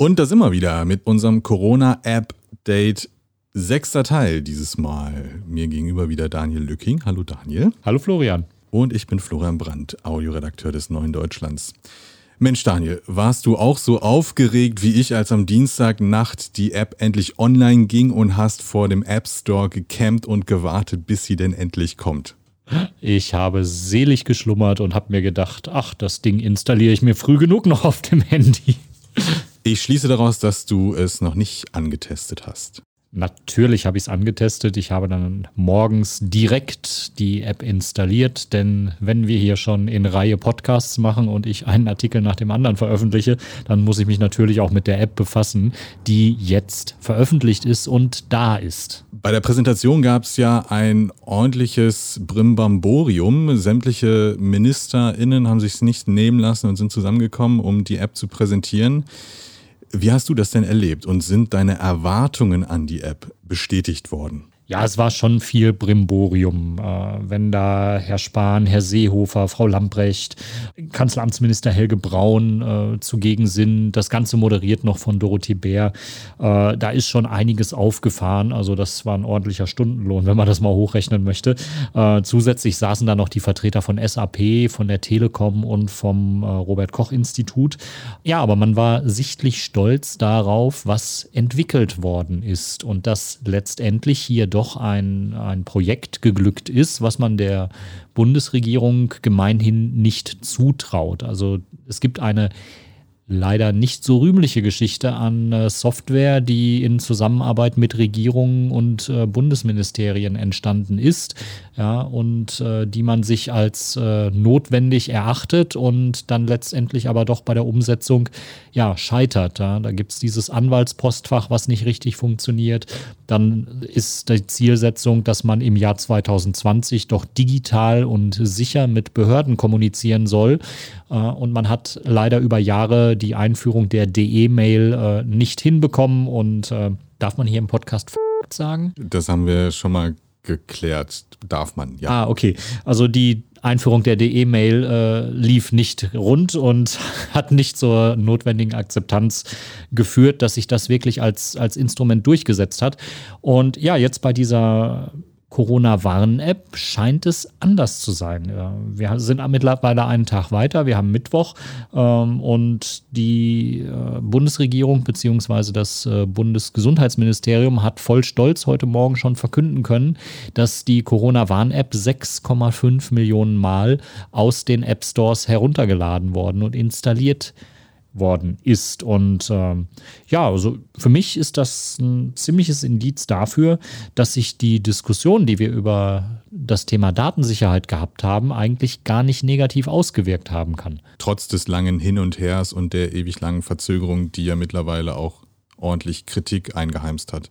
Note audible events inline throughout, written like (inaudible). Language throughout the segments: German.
Und das immer wieder mit unserem Corona-App-Date. Sechster Teil dieses Mal. Mir gegenüber wieder Daniel Lücking. Hallo Daniel. Hallo Florian. Und ich bin Florian Brandt, Audioredakteur des Neuen Deutschlands. Mensch Daniel, warst du auch so aufgeregt wie ich, als am Dienstagnacht die App endlich online ging und hast vor dem App Store gecampt und gewartet, bis sie denn endlich kommt? Ich habe selig geschlummert und habe mir gedacht, ach, das Ding installiere ich mir früh genug noch auf dem Handy. Ich schließe daraus, dass du es noch nicht angetestet hast. Natürlich habe ich es angetestet. Ich habe dann morgens direkt die App installiert, denn wenn wir hier schon in Reihe Podcasts machen und ich einen Artikel nach dem anderen veröffentliche, dann muss ich mich natürlich auch mit der App befassen, die jetzt veröffentlicht ist und da ist. Bei der Präsentation gab es ja ein ordentliches Brimbamborium. Sämtliche MinisterInnen haben sich es nicht nehmen lassen und sind zusammengekommen, um die App zu präsentieren. Wie hast du das denn erlebt und sind deine Erwartungen an die App bestätigt worden? Ja, es war schon viel Brimborium. Äh, wenn da Herr Spahn, Herr Seehofer, Frau Lamprecht, Kanzleramtsminister Helge Braun äh, zugegen sind, das Ganze moderiert noch von Dorothee Bär. Äh, da ist schon einiges aufgefahren. Also das war ein ordentlicher Stundenlohn, wenn man das mal hochrechnen möchte. Äh, zusätzlich saßen da noch die Vertreter von SAP, von der Telekom und vom äh, Robert Koch Institut. Ja, aber man war sichtlich stolz darauf, was entwickelt worden ist und dass letztendlich hier doch doch ein, ein Projekt geglückt ist, was man der Bundesregierung gemeinhin nicht zutraut. Also es gibt eine leider nicht so rühmliche Geschichte an äh, Software, die in Zusammenarbeit mit Regierungen und äh, Bundesministerien entstanden ist, ja, und äh, die man sich als notwendig erachtet und dann letztendlich aber doch bei der Umsetzung ja scheitert. Ja. Da gibt es dieses Anwaltspostfach, was nicht richtig funktioniert. Dann ist die Zielsetzung, dass man im Jahr 2020 doch digital und sicher mit Behörden kommunizieren soll. Und man hat leider über Jahre die Einführung der DE-Mail äh, nicht hinbekommen. Und äh, darf man hier im Podcast sagen? Das haben wir schon mal geklärt. Darf man, ja. Ah, okay. Also die Einführung der DE-Mail äh, lief nicht rund und (laughs) hat nicht zur notwendigen Akzeptanz geführt, dass sich das wirklich als, als Instrument durchgesetzt hat. Und ja, jetzt bei dieser Corona-Warn-App scheint es anders zu sein. Wir sind mittlerweile einen Tag weiter, wir haben Mittwoch ähm, und die äh, Bundesregierung bzw. das äh, Bundesgesundheitsministerium hat voll Stolz heute Morgen schon verkünden können, dass die Corona-Warn-App 6,5 Millionen Mal aus den App Stores heruntergeladen worden und installiert worden ist. Und ähm, ja, also für mich ist das ein ziemliches Indiz dafür, dass sich die Diskussion, die wir über das Thema Datensicherheit gehabt haben, eigentlich gar nicht negativ ausgewirkt haben kann. Trotz des langen Hin und Hers und der ewig langen Verzögerung, die ja mittlerweile auch ordentlich Kritik eingeheimst hat.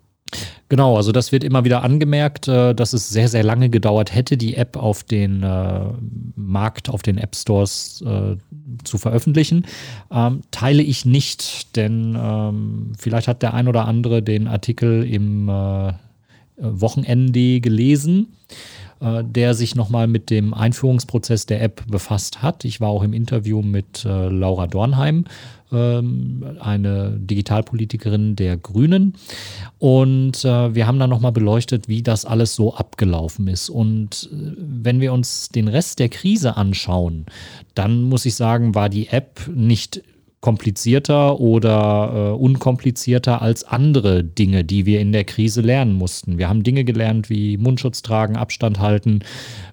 Genau, also das wird immer wieder angemerkt, äh, dass es sehr, sehr lange gedauert hätte, die App auf den äh, Markt, auf den App Stores äh, zu veröffentlichen. Ähm, teile ich nicht, denn ähm, vielleicht hat der ein oder andere den Artikel im Wochenende gelesen äh, der sich nochmal mit dem Einführungsprozess der App befasst hat. Ich war auch im Interview mit äh, Laura Dornheim, ähm, eine Digitalpolitikerin der Grünen. Und äh, wir haben dann nochmal beleuchtet, wie das alles so abgelaufen ist. Und äh, wenn wir uns den Rest der Krise anschauen, dann muss ich sagen, war die App nicht komplizierter oder äh, unkomplizierter als andere Dinge, die wir in der Krise lernen mussten. Wir haben Dinge gelernt wie Mundschutz tragen, Abstand halten.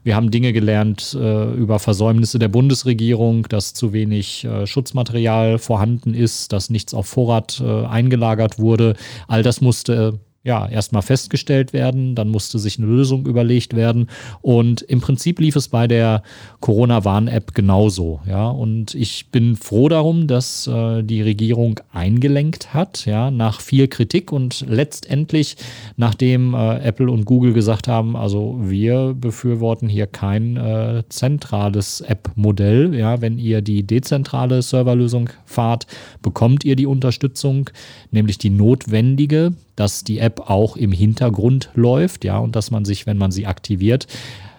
Wir haben Dinge gelernt äh, über Versäumnisse der Bundesregierung, dass zu wenig äh, Schutzmaterial vorhanden ist, dass nichts auf Vorrat äh, eingelagert wurde. All das musste ja, erstmal festgestellt werden, dann musste sich eine Lösung überlegt werden. Und im Prinzip lief es bei der Corona-Warn-App genauso, ja, und ich bin froh darum, dass äh, die Regierung eingelenkt hat, ja, nach viel Kritik und letztendlich, nachdem äh, Apple und Google gesagt haben, also wir befürworten hier kein äh, zentrales App-Modell, ja, wenn ihr die dezentrale Serverlösung fahrt, bekommt ihr die Unterstützung, nämlich die notwendige, dass die App auch im Hintergrund läuft, ja, und dass man sich, wenn man sie aktiviert,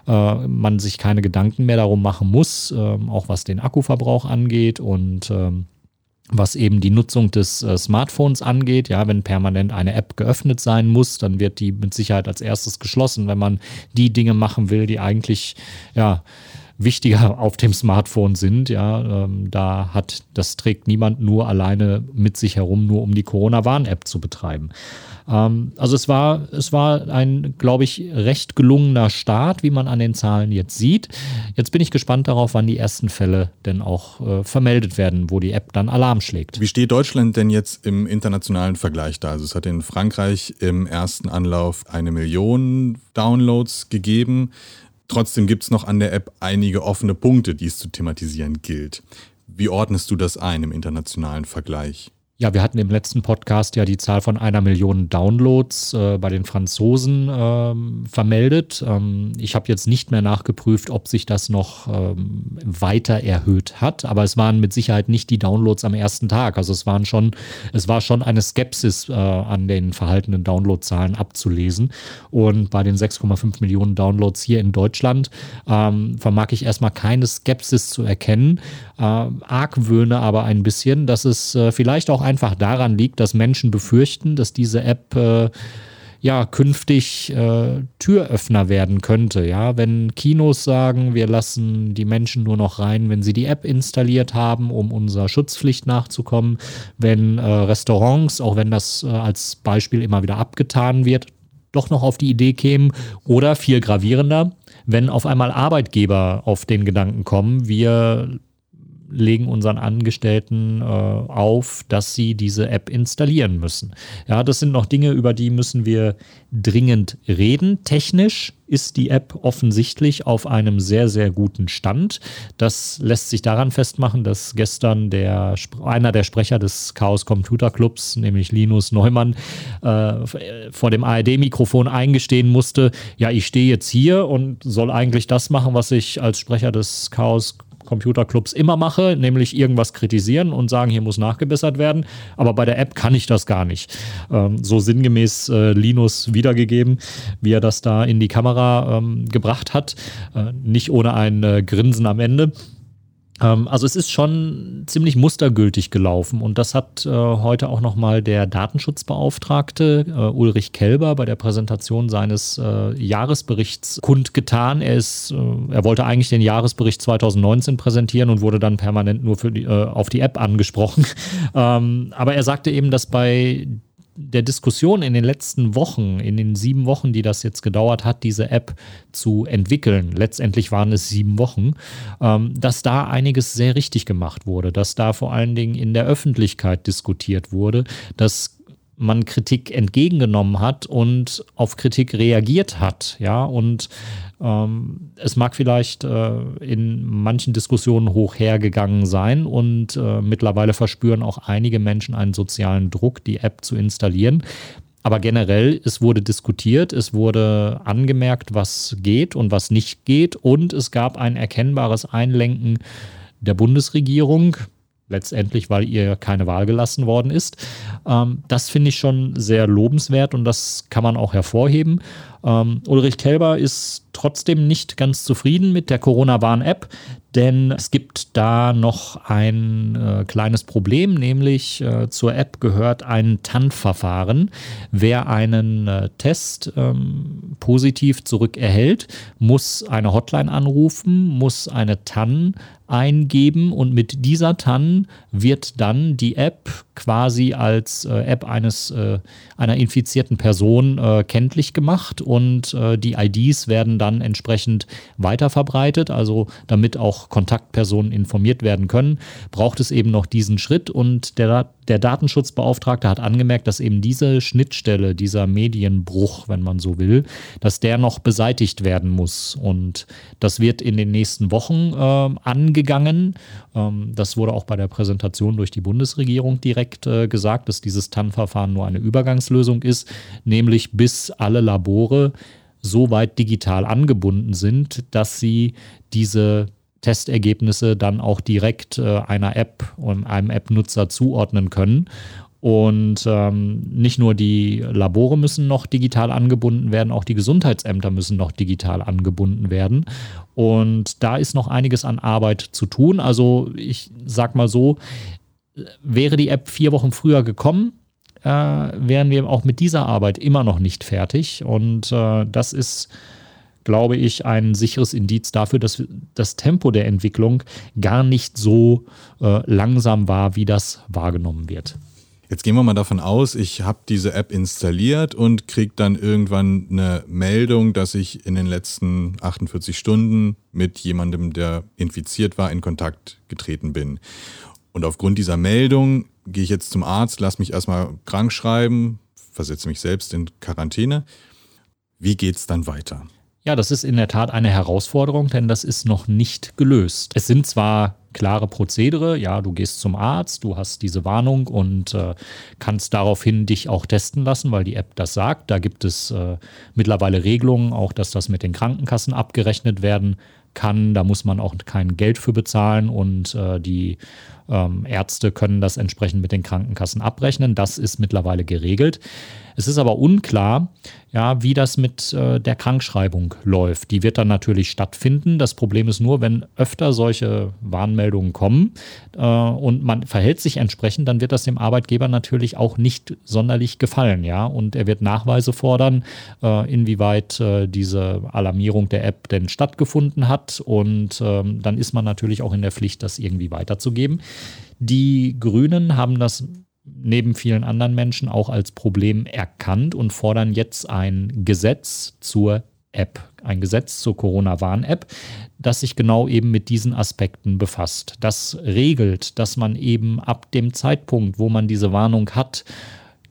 äh, man sich keine Gedanken mehr darum machen muss, äh, auch was den Akkuverbrauch angeht und ähm, was eben die Nutzung des äh, Smartphones angeht. Ja, wenn permanent eine App geöffnet sein muss, dann wird die mit Sicherheit als erstes geschlossen, wenn man die Dinge machen will, die eigentlich ja wichtiger auf dem Smartphone sind. Ja, ähm, da hat das trägt niemand nur alleine mit sich herum, nur um die Corona-Warn-App zu betreiben. Ähm, also es war, es war ein, glaube ich, recht gelungener Start, wie man an den Zahlen jetzt sieht. Jetzt bin ich gespannt darauf, wann die ersten Fälle denn auch äh, vermeldet werden, wo die App dann Alarm schlägt. Wie steht Deutschland denn jetzt im internationalen Vergleich da? Also es hat in Frankreich im ersten Anlauf eine Million Downloads gegeben. Trotzdem gibt es noch an der App einige offene Punkte, die es zu thematisieren gilt. Wie ordnest du das ein im internationalen Vergleich? Ja, wir hatten im letzten Podcast ja die Zahl von einer Million Downloads äh, bei den Franzosen ähm, vermeldet. Ähm, ich habe jetzt nicht mehr nachgeprüft, ob sich das noch ähm, weiter erhöht hat, aber es waren mit Sicherheit nicht die Downloads am ersten Tag. Also es waren schon, es war schon eine Skepsis äh, an den verhaltenen Downloadzahlen abzulesen. Und bei den 6,5 Millionen Downloads hier in Deutschland ähm, vermag ich erstmal keine Skepsis zu erkennen, äh, argwöhne aber ein bisschen, dass es äh, vielleicht auch einfach daran liegt, dass Menschen befürchten, dass diese App äh, ja künftig äh, Türöffner werden könnte. Ja, wenn Kinos sagen, wir lassen die Menschen nur noch rein, wenn sie die App installiert haben, um unserer Schutzpflicht nachzukommen, wenn äh, Restaurants, auch wenn das äh, als Beispiel immer wieder abgetan wird, doch noch auf die Idee kämen oder viel gravierender, wenn auf einmal Arbeitgeber auf den Gedanken kommen, wir legen unseren Angestellten äh, auf, dass sie diese App installieren müssen. Ja, das sind noch Dinge, über die müssen wir dringend reden. Technisch ist die App offensichtlich auf einem sehr, sehr guten Stand. Das lässt sich daran festmachen, dass gestern der, einer der Sprecher des Chaos Computer Clubs, nämlich Linus Neumann, äh, vor dem ARD-Mikrofon eingestehen musste, ja, ich stehe jetzt hier und soll eigentlich das machen, was ich als Sprecher des Chaos Computerclubs immer mache, nämlich irgendwas kritisieren und sagen, hier muss nachgebessert werden. Aber bei der App kann ich das gar nicht. Ähm, so sinngemäß äh, Linus wiedergegeben, wie er das da in die Kamera ähm, gebracht hat. Äh, nicht ohne ein äh, Grinsen am Ende. Ähm, also es ist schon ziemlich mustergültig gelaufen und das hat äh, heute auch nochmal der Datenschutzbeauftragte äh, Ulrich Kelber bei der Präsentation seines äh, Jahresberichts kundgetan. Er ist, äh, er wollte eigentlich den Jahresbericht 2019 präsentieren und wurde dann permanent nur für die, äh, auf die App angesprochen. (laughs) ähm, aber er sagte eben, dass bei der Diskussion in den letzten Wochen, in den sieben Wochen, die das jetzt gedauert hat, diese App zu entwickeln, letztendlich waren es sieben Wochen, ähm, dass da einiges sehr richtig gemacht wurde, dass da vor allen Dingen in der Öffentlichkeit diskutiert wurde, dass man Kritik entgegengenommen hat und auf Kritik reagiert hat, ja, und ähm, es mag vielleicht äh, in manchen Diskussionen hoch hergegangen sein und äh, mittlerweile verspüren auch einige Menschen einen sozialen Druck, die App zu installieren. Aber generell, es wurde diskutiert, es wurde angemerkt, was geht und was nicht geht. Und es gab ein erkennbares Einlenken der Bundesregierung, letztendlich, weil ihr keine Wahl gelassen worden ist. Ähm, das finde ich schon sehr lobenswert und das kann man auch hervorheben. Ähm, Ulrich Kelber ist trotzdem nicht ganz zufrieden mit der Corona-Warn-App, denn es gibt da noch ein äh, kleines Problem, nämlich äh, zur App gehört ein TAN-Verfahren. Wer einen äh, Test ähm, positiv zurückerhält, muss eine Hotline anrufen, muss eine TAN eingeben und mit dieser TAN wird dann die App quasi als äh, App eines äh, einer infizierten Person äh, kenntlich gemacht und äh, die IDs werden dann entsprechend weiterverbreitet, also damit auch Kontaktpersonen informiert werden können, braucht es eben noch diesen Schritt und der, der Datenschutzbeauftragte hat angemerkt, dass eben diese Schnittstelle, dieser Medienbruch, wenn man so will, dass der noch beseitigt werden muss und das wird in den nächsten Wochen äh, angegangen. Ähm, das wurde auch bei der Präsentation durch die Bundesregierung direkt äh, gesagt, dass dieses TAN-Verfahren nur eine Übergangslösung ist, nämlich bis alle Labore so weit digital angebunden sind, dass sie diese Testergebnisse dann auch direkt äh, einer App und einem App-Nutzer zuordnen können. Und ähm, nicht nur die Labore müssen noch digital angebunden werden, auch die Gesundheitsämter müssen noch digital angebunden werden. Und da ist noch einiges an Arbeit zu tun. Also ich sag mal so, wäre die App vier Wochen früher gekommen, äh, wären wir auch mit dieser Arbeit immer noch nicht fertig. Und äh, das ist, glaube ich, ein sicheres Indiz dafür, dass das Tempo der Entwicklung gar nicht so äh, langsam war, wie das wahrgenommen wird. Jetzt gehen wir mal davon aus, ich habe diese App installiert und kriege dann irgendwann eine Meldung, dass ich in den letzten 48 Stunden mit jemandem, der infiziert war, in Kontakt getreten bin. Und aufgrund dieser Meldung gehe ich jetzt zum Arzt, lasse mich erstmal krank schreiben, versetze mich selbst in Quarantäne. Wie geht es dann weiter? Ja, das ist in der Tat eine Herausforderung, denn das ist noch nicht gelöst. Es sind zwar klare Prozedere. Ja, du gehst zum Arzt, du hast diese Warnung und äh, kannst daraufhin dich auch testen lassen, weil die App das sagt. Da gibt es äh, mittlerweile Regelungen, auch dass das mit den Krankenkassen abgerechnet werden kann. Da muss man auch kein Geld für bezahlen und äh, die ähm, Ärzte können das entsprechend mit den Krankenkassen abrechnen. Das ist mittlerweile geregelt. Es ist aber unklar, ja, wie das mit äh, der Krankschreibung läuft. Die wird dann natürlich stattfinden. Das Problem ist nur, wenn öfter solche Warnmeldungen kommen äh, und man verhält sich entsprechend, dann wird das dem Arbeitgeber natürlich auch nicht sonderlich gefallen, ja. Und er wird Nachweise fordern, äh, inwieweit äh, diese Alarmierung der App denn stattgefunden hat. Und ähm, dann ist man natürlich auch in der Pflicht, das irgendwie weiterzugeben. Die Grünen haben das neben vielen anderen Menschen auch als Problem erkannt und fordern jetzt ein Gesetz zur App, ein Gesetz zur Corona-Warn-App, das sich genau eben mit diesen Aspekten befasst. Das regelt, dass man eben ab dem Zeitpunkt, wo man diese Warnung hat,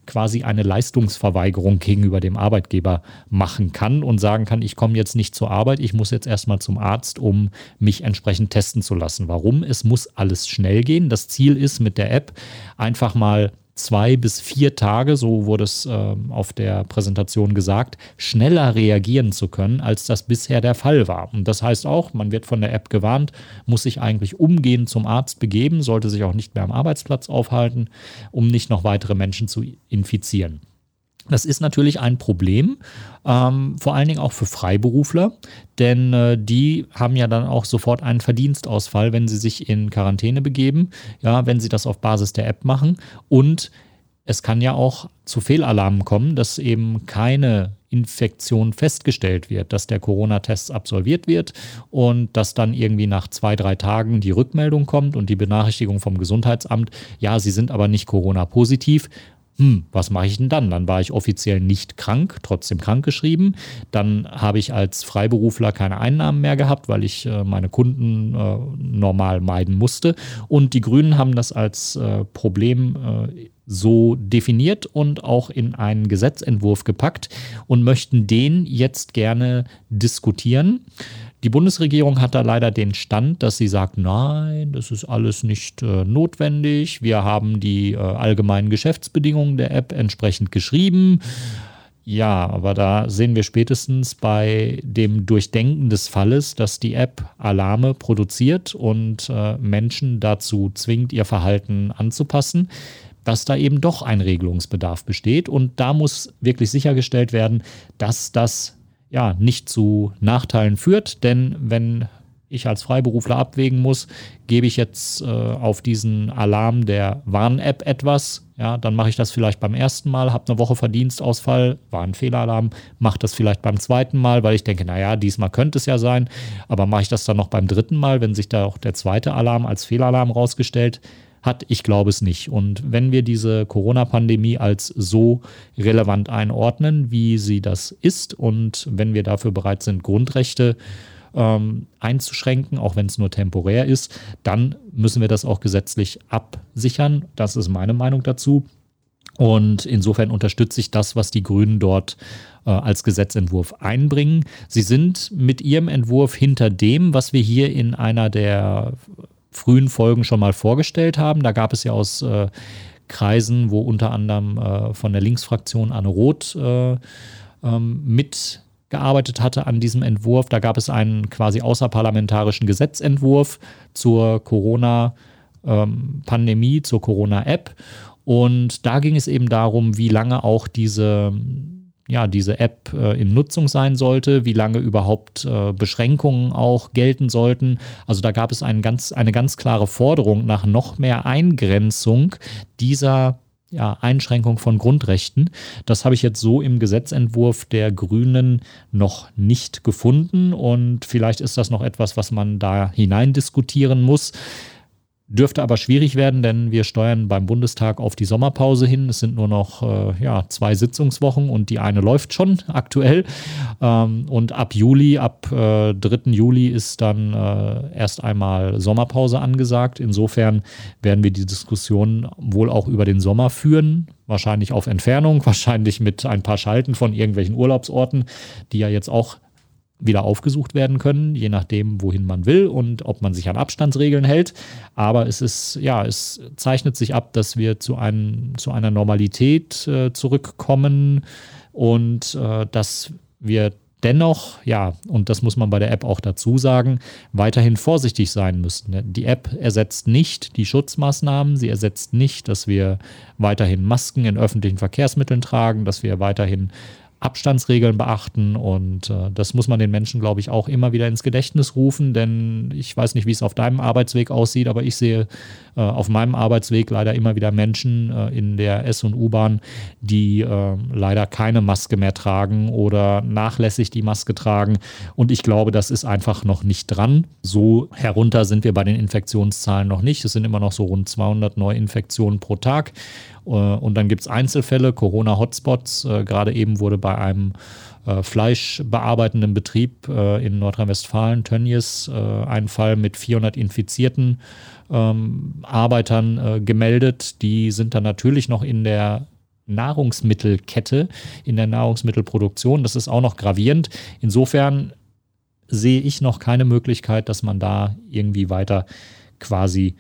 quasi eine Leistungsverweigerung gegenüber dem Arbeitgeber machen kann und sagen kann, ich komme jetzt nicht zur Arbeit, ich muss jetzt erstmal zum Arzt, um mich entsprechend testen zu lassen. Warum? Es muss alles schnell gehen. Das Ziel ist mit der App einfach mal zwei bis vier Tage, so wurde es äh, auf der Präsentation gesagt, schneller reagieren zu können, als das bisher der Fall war. Und das heißt auch, man wird von der App gewarnt, muss sich eigentlich umgehend zum Arzt begeben, sollte sich auch nicht mehr am Arbeitsplatz aufhalten, um nicht noch weitere Menschen zu infizieren. Das ist natürlich ein Problem, ähm, vor allen Dingen auch für Freiberufler, denn äh, die haben ja dann auch sofort einen Verdienstausfall, wenn sie sich in Quarantäne begeben, ja, wenn sie das auf Basis der App machen. Und es kann ja auch zu Fehlalarmen kommen, dass eben keine Infektion festgestellt wird, dass der Corona-Test absolviert wird und dass dann irgendwie nach zwei, drei Tagen die Rückmeldung kommt und die Benachrichtigung vom Gesundheitsamt, ja, Sie sind aber nicht Corona-positiv hm, was mache ich denn dann? Dann war ich offiziell nicht krank, trotzdem krankgeschrieben. Dann habe ich als Freiberufler keine Einnahmen mehr gehabt, weil ich äh, meine Kunden äh, normal meiden musste. Und die Grünen haben das als äh, Problem äh, so definiert und auch in einen Gesetzentwurf gepackt und möchten den jetzt gerne diskutieren. Die Bundesregierung hat da leider den Stand, dass sie sagt, nein, das ist alles nicht äh, notwendig. Wir haben die äh, allgemeinen Geschäftsbedingungen der App entsprechend geschrieben. Ja, aber da sehen wir spätestens bei dem Durchdenken des Falles, dass die App Alarme produziert und äh, Menschen dazu zwingt, ihr Verhalten anzupassen, dass da eben doch ein Regelungsbedarf besteht. Und da muss wirklich sichergestellt werden, dass das ja, nicht zu Nachteilen führt. Denn wenn ich als Freiberufler abwägen muss, gebe ich jetzt äh, auf diesen Alarm der Warn-App etwas, ja, dann mache ich das vielleicht beim ersten Mal, habe eine Woche Verdienstausfall, war ein Fehlalarm, mache das vielleicht beim zweiten Mal, weil ich denke, naja, diesmal könnte es ja sein, aber mache ich das dann noch beim dritten Mal, wenn sich da auch der zweite Alarm als Fehlalarm rausgestellt hat? Ich glaube es nicht. Und wenn wir diese Corona-Pandemie als so relevant einordnen, wie sie das ist, und wenn wir dafür bereit sind, Grundrechte ähm, einzuschränken, auch wenn es nur temporär ist, dann müssen wir das auch gesetzlich absichern. Das ist meine Meinung dazu. Und insofern unterstütze ich das, was die Grünen dort äh, als Gesetzentwurf einbringen. Sie sind mit ihrem Entwurf hinter dem, was wir hier in einer der frühen Folgen schon mal vorgestellt haben. Da gab es ja aus äh, Kreisen, wo unter anderem äh, von der Linksfraktion Anne Roth äh, ähm, mitgearbeitet hatte an diesem Entwurf. Da gab es einen quasi außerparlamentarischen Gesetzentwurf zur Corona-Pandemie, ähm, zur Corona-App. Und da ging es eben darum, wie lange auch diese ja, diese App äh, in Nutzung sein sollte, wie lange überhaupt äh, Beschränkungen auch gelten sollten. Also da gab es ein ganz, eine ganz klare Forderung nach noch mehr Eingrenzung dieser ja, Einschränkung von Grundrechten. Das habe ich jetzt so im Gesetzentwurf der Grünen noch nicht gefunden und vielleicht ist das noch etwas, was man da hinein diskutieren muss. Dürfte aber schwierig werden, denn wir steuern beim Bundestag auf die Sommerpause hin. Es sind nur noch äh, ja, zwei Sitzungswochen und die eine läuft schon aktuell. Ähm, und ab Juli, ab äh, 3. Juli ist dann äh, erst einmal Sommerpause angesagt. Insofern werden wir die Diskussion wohl auch über den Sommer führen. Wahrscheinlich auf Entfernung, (laughs) wahrscheinlich mit ein paar Schalten von irgendwelchen Urlaubsorten, die ja jetzt auch wieder aufgesucht werden können, je nachdem, wohin man will und ob man sich an Abstandsregeln hält. Aber es ist, ja, es zeichnet sich ab, dass wir zu, einem, zu einer Normalität äh, zurückkommen und äh, dass wir dennoch, ja, und das muss man bei der App auch dazu sagen, weiterhin vorsichtig sein müssen. Die App ersetzt nicht die Schutzmaßnahmen, sie ersetzt nicht, dass wir weiterhin Masken in öffentlichen Verkehrsmitteln tragen, dass wir weiterhin Abstandsregeln beachten und äh, das muss man den Menschen, glaube ich, auch immer wieder ins Gedächtnis rufen, denn ich weiß nicht, wie es auf deinem Arbeitsweg aussieht, aber ich sehe äh, auf meinem Arbeitsweg leider immer wieder Menschen äh, in der S- und U-Bahn, die äh, leider keine Maske mehr tragen oder nachlässig die Maske tragen und ich glaube, das ist einfach noch nicht dran. So herunter sind wir bei den Infektionszahlen noch nicht. Es sind immer noch so rund 200 Neuinfektionen pro Tag und dann gibt es Einzelfälle, Corona-Hotspots. Äh, gerade eben wurde bei einem äh, fleischbearbeitenden Betrieb in Nordrhein-Westfalen, Tönnies, ein Fall mit 400 infizierten ähm, Arbeitern gemeldet. Die sind dann natürlich noch in der Nahrungsmittelkette, in der Nahrungsmittelproduktion. Das ist auch noch gravierend. Insofern sehe ich noch keine Möglichkeit, dass man da irgendwie weiter quasi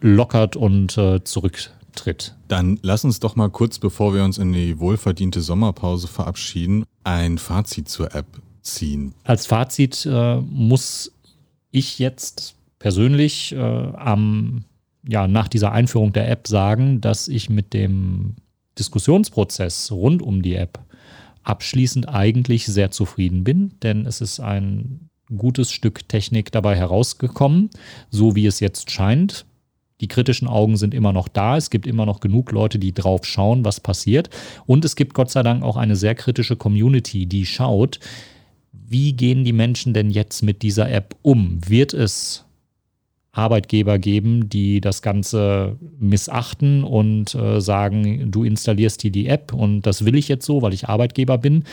lockert und äh, zurück tritt. Dann lass uns doch mal kurz, bevor wir uns in die wohlverdiente Sommerpause verabschieden, ein Fazit zur App ziehen. Als Fazit äh, muss ich jetzt persönlich äh, am, ja, nach dieser Einführung der App sagen, dass ich mit dem Diskussionsprozess rund um die App abschließend eigentlich sehr zufrieden bin, denn es ist ein gutes Stück Technik dabei herausgekommen, so wie es jetzt scheint. Die kritischen Augen sind immer noch da. Es gibt immer noch genug Leute, die drauf schauen, was passiert. Und es gibt Gott sei Dank auch eine sehr kritische Community, die schaut, wie gehen die Menschen denn jetzt mit dieser App um? Wird es Arbeitgeber geben, die das Ganze missachten und äh, sagen, du installierst hier die App und das will ich jetzt so, weil ich Arbeitgeber bin.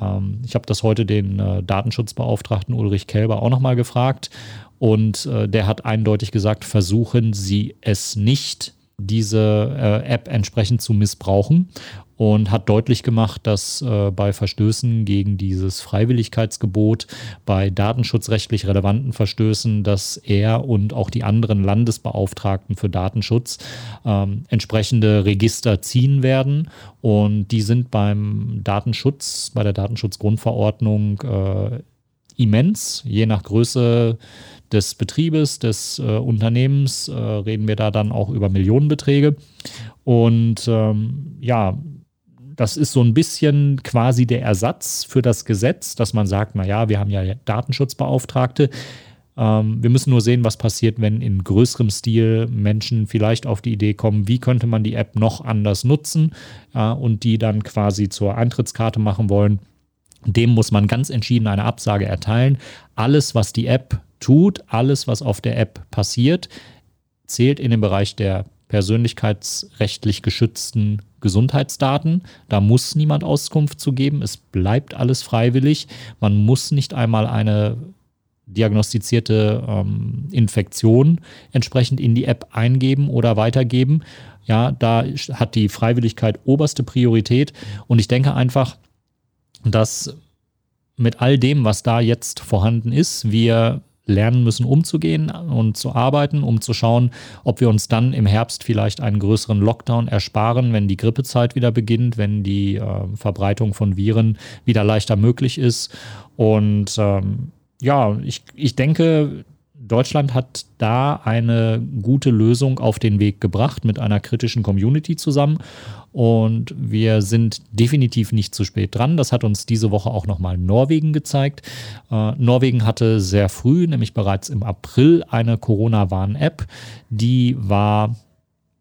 Ähm, ich habe das heute den äh, Datenschutzbeauftragten Ulrich Kelber auch nochmal gefragt und äh, der hat eindeutig gesagt, versuchen Sie es nicht, diese äh, App entsprechend zu missbrauchen und hat deutlich gemacht, dass äh, bei Verstößen gegen dieses Freiwilligkeitsgebot, bei datenschutzrechtlich relevanten Verstößen, dass er und auch die anderen Landesbeauftragten für Datenschutz ähm, entsprechende Register ziehen werden. Und die sind beim Datenschutz, bei der Datenschutzgrundverordnung äh, immens, je nach Größe des Betriebes, des äh, Unternehmens, äh, reden wir da dann auch über Millionenbeträge. Und ähm, ja, das ist so ein bisschen quasi der Ersatz für das Gesetz, dass man sagt, naja, wir haben ja Datenschutzbeauftragte. Ähm, wir müssen nur sehen, was passiert, wenn in größerem Stil Menschen vielleicht auf die Idee kommen, wie könnte man die App noch anders nutzen ja, und die dann quasi zur Eintrittskarte machen wollen. Dem muss man ganz entschieden eine Absage erteilen. Alles, was die App tut, alles, was auf der App passiert, zählt in den Bereich der persönlichkeitsrechtlich geschützten Gesundheitsdaten. Da muss niemand Auskunft zu geben. Es bleibt alles freiwillig. Man muss nicht einmal eine diagnostizierte ähm, Infektion entsprechend in die App eingeben oder weitergeben. Ja, da hat die Freiwilligkeit oberste Priorität. Und ich denke einfach, dass mit all dem, was da jetzt vorhanden ist, wir lernen müssen, umzugehen und zu arbeiten, um zu schauen, ob wir uns dann im Herbst vielleicht einen größeren Lockdown ersparen, wenn die Grippezeit wieder beginnt, wenn die äh, Verbreitung von Viren wieder leichter möglich ist. Und ähm, ja, ich, ich denke, Deutschland hat da eine gute Lösung auf den Weg gebracht mit einer kritischen Community zusammen. Und wir sind definitiv nicht zu spät dran. Das hat uns diese Woche auch nochmal Norwegen gezeigt. Äh, Norwegen hatte sehr früh, nämlich bereits im April, eine Corona-Warn-App. Die war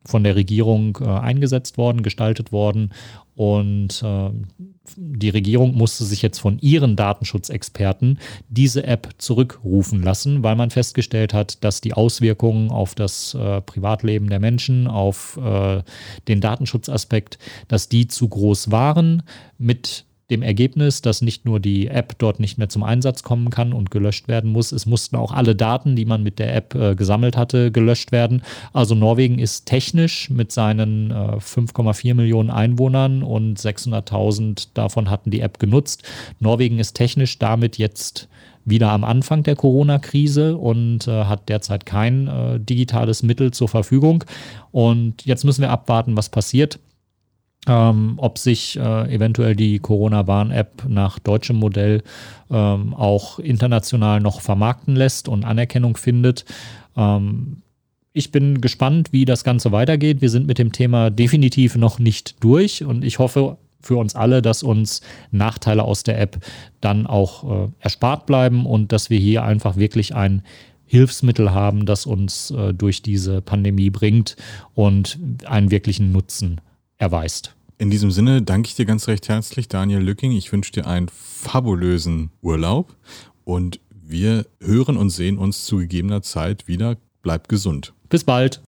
von der Regierung äh, eingesetzt worden, gestaltet worden. Und äh, die Regierung musste sich jetzt von ihren Datenschutzexperten diese App zurückrufen lassen, weil man festgestellt hat, dass die Auswirkungen auf das äh, Privatleben der Menschen, auf äh, den Datenschutzaspekt, dass die zu groß waren. Mit dem Ergebnis, dass nicht nur die App dort nicht mehr zum Einsatz kommen kann und gelöscht werden muss, es mussten auch alle Daten, die man mit der App äh, gesammelt hatte, gelöscht werden. Also Norwegen ist technisch mit seinen äh, 5,4 Millionen Einwohnern und 600.000 davon hatten die App genutzt. Norwegen ist technisch damit jetzt wieder am Anfang der Corona-Krise und äh, hat derzeit kein äh, digitales Mittel zur Verfügung. Und jetzt müssen wir abwarten, was passiert ähm, ob sich äh, eventuell die Corona-Warn-App nach deutschem Modell ähm, auch international noch vermarkten lässt und Anerkennung findet. Ähm, ich bin gespannt, wie das Ganze weitergeht. Wir sind mit dem Thema definitiv noch nicht durch und ich hoffe für uns alle, dass uns Nachteile aus der App dann auch äh, erspart bleiben und dass wir hier einfach wirklich ein Hilfsmittel haben, das uns äh, durch diese Pandemie bringt und einen wirklichen Nutzen erweist. In diesem Sinne danke ich dir ganz recht herzlich, Daniel Lücking. Ich wünsche dir einen fabulösen Urlaub und wir hören und sehen uns zu gegebener Zeit wieder. Bleib gesund. Bis bald.